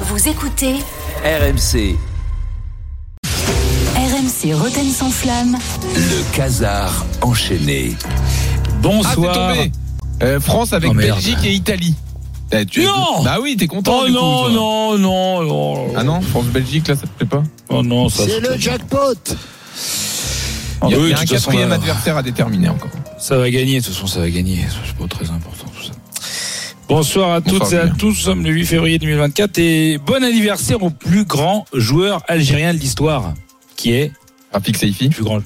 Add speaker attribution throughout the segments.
Speaker 1: Vous écoutez
Speaker 2: RMC,
Speaker 1: RMC Roten sans flamme.
Speaker 2: le casar enchaîné.
Speaker 3: Ah,
Speaker 4: Bonsoir.
Speaker 3: tombé. Euh, France avec
Speaker 4: Oh.
Speaker 3: Belgique et Italie. Eh, tu-
Speaker 4: Non
Speaker 3: Bah oui, t'es content.
Speaker 4: oh
Speaker 3: du
Speaker 4: non, non, non, non.
Speaker 3: Ah non, France-Belgique, là, ça te plaît pas?
Speaker 4: Oh non, ça.
Speaker 5: C'est le jackpot
Speaker 4: Ah
Speaker 3: Il y a,
Speaker 4: oui,
Speaker 3: il y a
Speaker 4: de
Speaker 3: un quatrième adversaire à déterminer encore.
Speaker 4: Ça va gagner, de toute façon, ça va gagner. C'est pas très important. Bonsoir à
Speaker 3: Bonsoir,
Speaker 4: toutes et à tous. Nous sommes le 8 février 2024 et bon anniversaire au plus grand joueur algérien de l'histoire, qui est
Speaker 3: Rafik Saifi.
Speaker 4: le plus grand.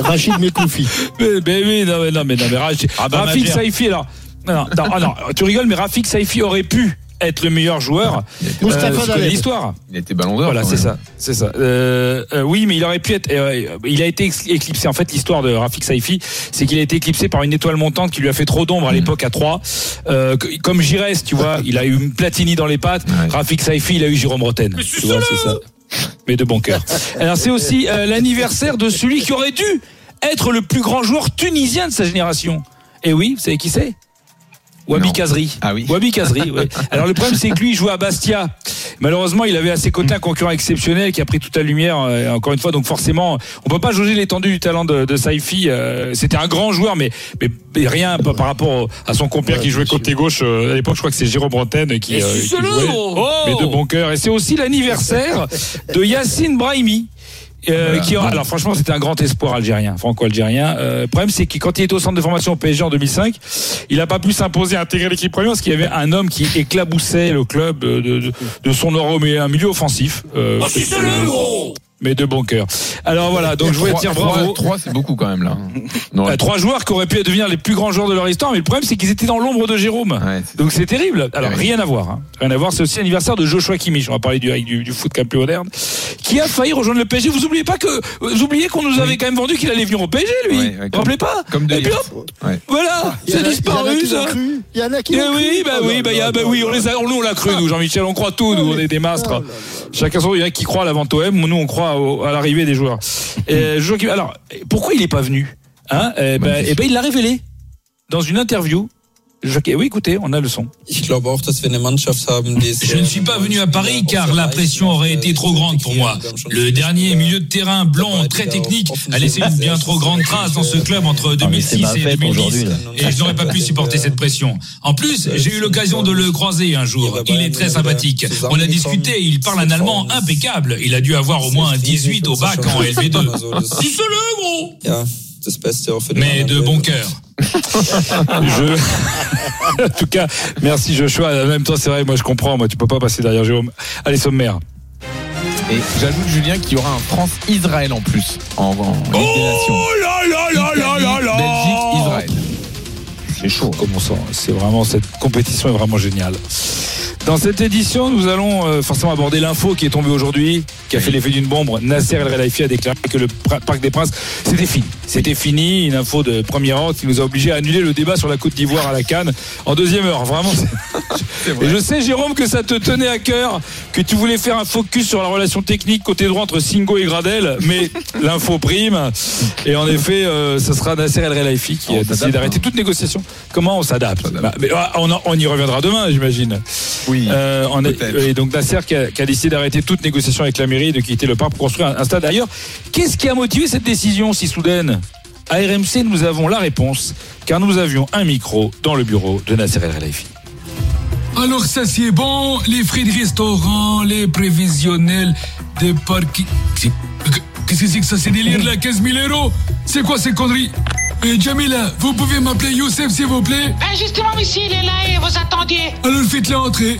Speaker 5: Rachid Mekoufi.
Speaker 4: Mais, mais oui, non, mais non, mais non, mais Rafik,
Speaker 3: Ah bah,
Speaker 4: Rafik. Saifi, alors. Non, non, non, ah non, tu rigoles, mais Rafik Saifi aurait pu être le meilleur joueur euh, de
Speaker 5: Daleb.
Speaker 4: l'histoire.
Speaker 3: il était ballon d'or.
Speaker 4: Voilà, c'est ça, c'est ça. Euh, euh, oui, mais il aurait pu être. euh, il a été éclipsé. En fait, l'histoire de Rafik Saifi, c'est qu'il a été éclipsé par une étoile montante qui lui a fait trop d'ombre à
Speaker 3: Mhm.
Speaker 4: l'époque à 3 Euh, que- comme Giresse, tu vois, il a eu une Platini dans les pattes.
Speaker 3: Ouais.
Speaker 4: Rafik Saifi, il a eu Jérôme Roten. Tu vois, c'est ça. Mais de bon cœur. Alors, c'est aussi euh, l'anniversaire de celui qui aurait dû être le plus grand joueur tunisien de sa génération. Et oui, vous savez qui c'est? Wabi. Kazri.
Speaker 3: Ah oui.
Speaker 4: Wabi Kazri, ouais. Alors le problème c'est que lui il jouait à Bastia. Malheureusement, il avait à ses côtés un concurrent exceptionnel qui a pris toute la lumière euh, encore une fois donc forcément, on peut pas jauger l'étendue du talent de, de Saifi, euh, c'était un grand joueur mais, mais, mais rien par par rapport au- à son compère qui jouait côté gauche euh, à l'époque je crois que c'est Jérôme Bretagne qui, euh, qui jouait. mais de bon cœur et c'est aussi l'anniversaire de Yacine Brahimi. Euh,
Speaker 3: Voilà.
Speaker 4: qui, alors franchement c'était un grand espoir algérien, franco-algérien. Euh, le problème c'est que quand il était au centre de formation au PSG en 2005, il n'a pas pu s'imposer à intégrer l'équipe première parce qu'il y avait un homme qui éclaboussait le club de, de, de son euro, mais un milieu offensif. Euh, mais de bon cœur. Alors voilà, donc je voulais dire
Speaker 3: trois-
Speaker 4: bravo.
Speaker 3: Trois, c'est beaucoup quand même là. Non,
Speaker 4: Euh, trois joueurs qui auraient pu devenir les plus grands joueurs de leur histoire, mais le problème c'est qu'ils étaient dans l'ombre de Jérôme.
Speaker 3: Ouais, c'est-
Speaker 4: Donc c'est terrible. Alors
Speaker 3: Ouais.
Speaker 4: rien à voir. hein. Rien à voir. C'est aussi l'anniversaire de Joshua Kimmich. On va parler du, du, du foot cap plus moderne, qui a failli rejoindre le PSG. Vous oubliez pas que vous oubliez qu'on nous avait quand même vendu qu'il allait venir au PSG, lui.
Speaker 3: Ouais, ouais,
Speaker 4: vous
Speaker 3: comme-
Speaker 4: vous rappelez pas
Speaker 3: comme de
Speaker 4: Et puis hop,
Speaker 3: Ouais.
Speaker 4: voilà,
Speaker 5: en
Speaker 4: c'est
Speaker 5: a-
Speaker 4: disparu
Speaker 5: Il y en a qui
Speaker 4: ça.
Speaker 5: l'ont cru. Il y en a qui
Speaker 4: Eh
Speaker 5: l'ont cru.
Speaker 4: oui, bah oui, bah, il y a-
Speaker 5: là
Speaker 4: bah
Speaker 5: là
Speaker 4: oui, on les a, nous on l'a cru, nous, Jean-Michel, on croit tout, nous, on est des mastres.
Speaker 5: Là là.
Speaker 4: Chacun son, il y en a qui croient à la vente OM, nous on croit à l'arrivée des joueurs. Et, Kimmich- alors, pourquoi il n'est pas venu hein? Eh ben, eh ben, il l'a révélé dans une interview. Kimmich- Oui, écoutez, on a le son.
Speaker 6: Je ne suis pas venu à Paris car la pression aurait été trop grande pour moi. Le dernier milieu de terrain blond très technique a laissé une bien trop grande trace dans ce club entre 2006 et 2010 et je n'aurais pas pu supporter cette pression. En plus, j'ai eu l'occasion de le croiser un jour. Il est très sympathique. On a discuté, il parle un allemand impeccable. Il a dû avoir au moins un 18 au bac en LV2. Dis-le gros Mais de bon cœur.
Speaker 4: Je... en tout cas, merci Joshua. En même temps, c'est vrai, moi je comprends. Moi, tu peux pas passer derrière Jérôme. Allez, sommaire.
Speaker 3: Et j'ajoute Julien qu'il y aura un France-Israël en plus en, en.
Speaker 4: Oh là là là là là là
Speaker 3: Belgique, Israël. C'est chaud. hein.
Speaker 4: Comment ça C'est vraiment cette compétition est vraiment géniale. Dans cette édition, nous allons euh, forcément aborder l'info qui est tombée aujourd'hui, qui a fait l'effet d'une bombe. Nasser El Khelaifi a déclaré que le Parc des Princes, c'était fini. C'était fini, une info de première ordre qui nous a obligés à annuler le débat sur la Côte d'Ivoire à la Cannes en deuxième heure. Vraiment. c'est- Et je sais, Jérôme, que ça te tenait à cœur, que tu voulais faire un focus sur la relation technique côté droit entre Singo et Gradel, mais l'info prime. Et en effet, euh, ce sera Nasser El Khelaifi qui
Speaker 3: On
Speaker 4: a décidé d'arrêter
Speaker 3: hein.
Speaker 4: toute négociation. Comment on s'adapte?
Speaker 3: S'adapte.
Speaker 4: Bah, ah, on, on y reviendra demain, j'imagine.
Speaker 3: Oui.
Speaker 4: Euh, on a-
Speaker 3: peut-être.
Speaker 4: et donc Nasser qui a, qui a décidé d'arrêter toute négociation avec la mairie et de quitter le parc pour construire un, un stade ailleurs. Qu'est-ce qui a motivé cette décision si soudaine À RMC, nous avons la réponse, car nous avions un micro dans le bureau de Nasser El Khelaifi.
Speaker 6: Alors ça c'est bon, les frais de restaurant, les prévisionnels des. C'est- Qu'est-ce que c'est que ça, ces délires là, 15 000 euros C'est quoi ces conneries? Eh Jamila, vous pouvez m'appeler Youssef s'il vous plaît
Speaker 7: Ben justement, monsieur, il est là et vous attendiez.
Speaker 6: Alors faites-la entrer.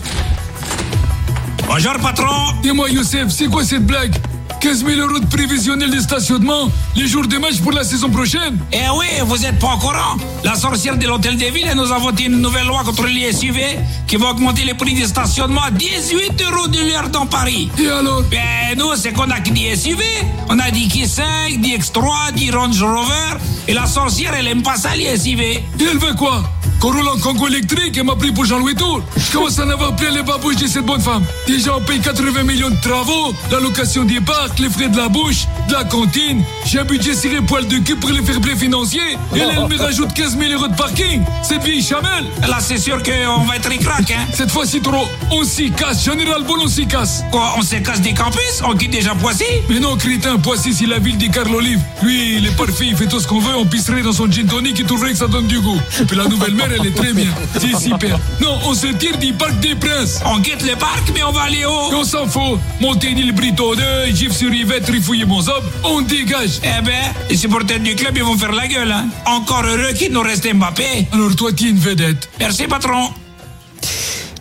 Speaker 7: Bonjour, patron.
Speaker 6: Dis-moi Youssef, c'est quoi cette blague? 15 000 euros de prévisionnel de stationnement les jours de match pour la saison prochaine
Speaker 7: Eh oui, vous êtes pas au courant. La sorcière de l'hôtel de ville elle nous a voté une nouvelle loi contre l'ISUV qui va augmenter les prix du stationnement à 18 euros de l'heure dans Paris.
Speaker 6: Et alors?
Speaker 7: Ben nous, c'est qu'on a que des SUV. On a dit Q5, dit X3, dit Range Rover. Et la sorcière, elle aime pas ça, les SUV.
Speaker 6: Et elle veut quoi?
Speaker 8: Qu'on roule en Congo électrique et m'a pris pour Jean-Louis Tour. Je commence à en avoir plein les babouches de cette bonne femme. Déjà, on paye 80 millions de travaux, la location des parcs, les frais de la bouche, de la cantine. J'ai un budget serré poil de cul pour les fair play financiers. Et là, elle me rajoute 15 000 euros de parking. Cette vieille chamelle.
Speaker 7: Là, c'est sûr qu'on va être ricrac, hein.
Speaker 8: Cette fois-ci trop. On s'y casse. Général Ball, on s'y casse.
Speaker 7: Quoi, on se casse des campus? On quitte déjà Poissy?
Speaker 8: Mais non, crétin, Poissy, c'est la ville des Carl Olive. Lui, il est parfait, il fait tout ce qu'on veut. On pisserait dans son gin tonic et trouverait que ça donne du goût. Et puis la nouvelle mère, elle est très bien. C'est super. Non, on se tire du parc des Princes.
Speaker 7: On quitte le parc, mais on va aller où
Speaker 8: Et on s'en fout. Monténil Brito 2, Gif sur Yvette, Rifouille mon zob. On dégage.
Speaker 7: Eh ben, les supporters du club, ils vont faire la gueule, hein. Encore heureux qu'il nous reste Mbappé.
Speaker 8: Alors toi, tu es une vedette.
Speaker 7: Merci, patron.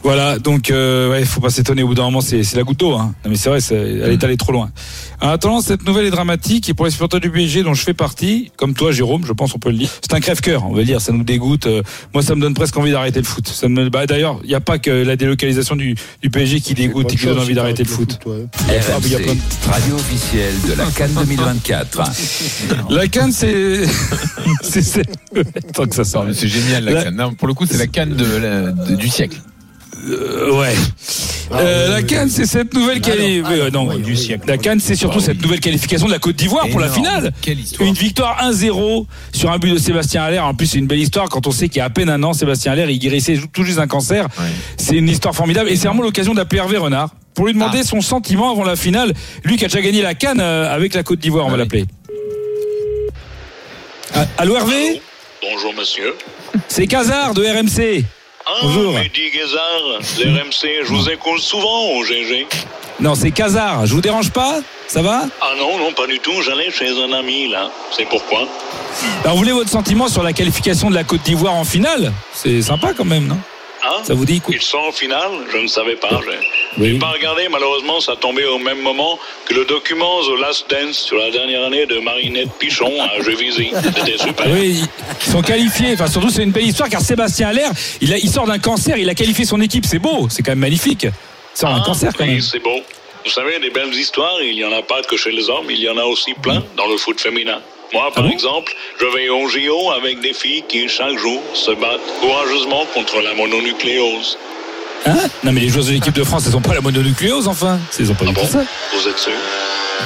Speaker 4: Voilà, donc euh, ouais, faut pas s'étonner au bout d'un moment, c'est c'est la goutte d'eau. Hein. Non, mais c'est vrai, c'est- elle est allée trop loin. En attendant, cette nouvelle est dramatique et pour les supporters du PSG dont je fais partie, comme toi Jérôme, je pense on peut le dire, c'est un crève-cœur, on va dire, ça nous dégoûte. Euh, moi, ça me donne presque envie d'arrêter le foot. Ça me, bah, D'ailleurs, il n'y a pas que la délocalisation du, du PSG qui dégoûte et qui donne envie d'arrêter le foot. Ah, mais il y a plein
Speaker 2: RMC,
Speaker 4: de-
Speaker 2: radio officielle de la Cannes 2024.
Speaker 4: La canne, c'est. c'est- c'est- Tant que ça sort.
Speaker 3: Non, mais C'est génial la
Speaker 4: La-
Speaker 3: canne. Non, pour le coup, c'est la canne de, la- de- du siècle.
Speaker 4: Euh, ouais. Euh, la Cannes, c'est cette nouvelle quali- euh, non, du siècle. La Cannes, c'est surtout cette nouvelle qualification de la Côte d'Ivoire pour la finale.
Speaker 3: Quelle histoire.
Speaker 4: Une victoire 1-0 sur un but de Sébastien Allaire. En plus, c'est une belle histoire quand on sait qu'il y a à peine un an, Sébastien Allaire, il guérissait tout juste un cancer. C'est une histoire formidable et c'est vraiment l'occasion d'appeler Hervé Renard pour lui demander
Speaker 3: Ah.
Speaker 4: son sentiment avant la finale. Lui qui a déjà gagné la Cannes euh, avec la Côte d'Ivoire, on
Speaker 3: Ah
Speaker 4: va
Speaker 3: oui.
Speaker 4: l'appeler. Ah, Allô Hervé?
Speaker 9: Bonjour monsieur.
Speaker 4: C'est Casard de RMC.
Speaker 9: Ah,
Speaker 4: Bonjour.
Speaker 9: Mehdi Guézard, l'RMC, je vous écoute souvent au GG.
Speaker 4: Non, c'est Casard. Je vous dérange pas? Ça va?
Speaker 9: Ah non, non, pas du tout, j'allais chez un ami là. C'est pourquoi?
Speaker 4: Alors, vous voulez votre sentiment sur la qualification de la Côte d'Ivoire en finale? C'est sympa quand même, non?
Speaker 9: Ah
Speaker 4: Ça vous dit quoi?
Speaker 9: Ils sont en finale Je ne savais pas. J'ai
Speaker 4: Oui.
Speaker 9: j'ai pas regardé, malheureusement, ça tombait au même moment que le document The Last Dance sur la dernière année de Marinette Pichon à Juvisy. C'était super.
Speaker 4: Oui, ils sont qualifiés. Enfin, surtout, c'est une belle histoire car Sébastien Allaire, il, a- il sort d'un cancer, il a qualifié son équipe. C'est beau, c'est quand même magnifique. Il sort d'un
Speaker 9: Ah,
Speaker 4: cancer quand
Speaker 9: oui,
Speaker 4: même.
Speaker 9: c'est beau. Vous savez, des belles histoires, il n'y en a pas que chez les hommes, il y en a aussi plein dans le foot féminin. Moi, par
Speaker 4: Ah
Speaker 9: exemple, je vais au JO avec des filles qui, chaque jour, se battent courageusement contre la mononucléose.
Speaker 4: Hein? Non, mais les joueurs de l'équipe de France, elles ont pas la mononucléose, enfin? Ils ont pas
Speaker 9: Ah bon?
Speaker 4: ça.
Speaker 9: Vous êtes sûr?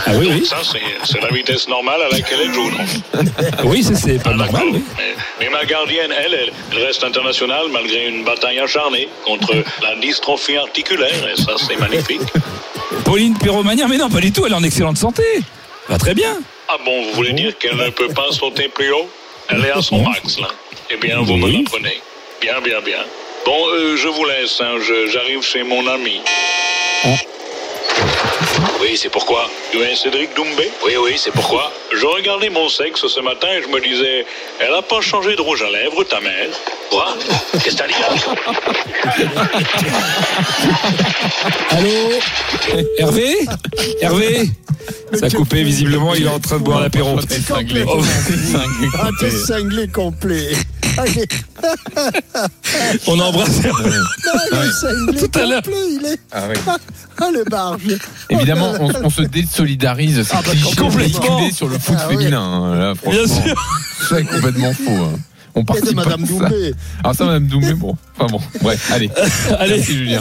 Speaker 4: Ah oui, oui.
Speaker 9: Ça, c'est la vitesse normale à laquelle elle joue, non
Speaker 4: Oui, c'est- c'est pas
Speaker 9: Ah,
Speaker 4: normal. oui.
Speaker 9: Mais, mais ma gardienne, elle, elle, elle reste internationale malgré une bataille acharnée contre la dystrophie articulaire, et ça, c'est magnifique.
Speaker 4: Pauline Pyromania, mais non, pas du tout. Elle est en excellente santé. Va très bien.
Speaker 9: Ah bon, vous voulez dire qu'elle ne peut pas sauter plus haut? Elle est à son max, là. Eh bien, vous me l'apprenez. Bien, bien, bien. Bon, euh, je vous laisse, hein, je- j'arrive chez mon ami. Oui, c'est pourquoi. Tu es Cédric Doumbé? Oui, oui, c'est pourquoi. Je regardais mon sexe ce matin et je me disais, elle a pas changé de rouge à lèvres, ta mère. Quoi? Qu'est-ce que t'as dit là?
Speaker 4: Allô? Hervé? Hervé? Ça a coupé, visiblement, il est en train de boire l'apéro.
Speaker 3: T'es cinglé.
Speaker 4: Oh.
Speaker 3: Cinglé.
Speaker 5: Ah, t'es cinglé complet. Allez,
Speaker 4: On embrasse.
Speaker 5: non, il est cinglé
Speaker 4: Tout à l'heure.
Speaker 5: il est.
Speaker 3: Ah oui.
Speaker 5: Ah, le barge.
Speaker 3: Évidemment, on, on se désolidarise. C'est
Speaker 5: Ah, bah,
Speaker 3: cliché
Speaker 4: complètement.
Speaker 3: sur le foot
Speaker 5: Ah
Speaker 3: féminin. hein, Là,
Speaker 4: Bien sûr.
Speaker 3: C'est complètement faux. hein. On
Speaker 5: de
Speaker 3: participe
Speaker 5: Madame
Speaker 3: de ça.
Speaker 5: Doumbé.
Speaker 3: Alors ça, Madame Doumé, bon. Enfin bon, ouais, allez.
Speaker 4: Allez,
Speaker 3: Merci Julien.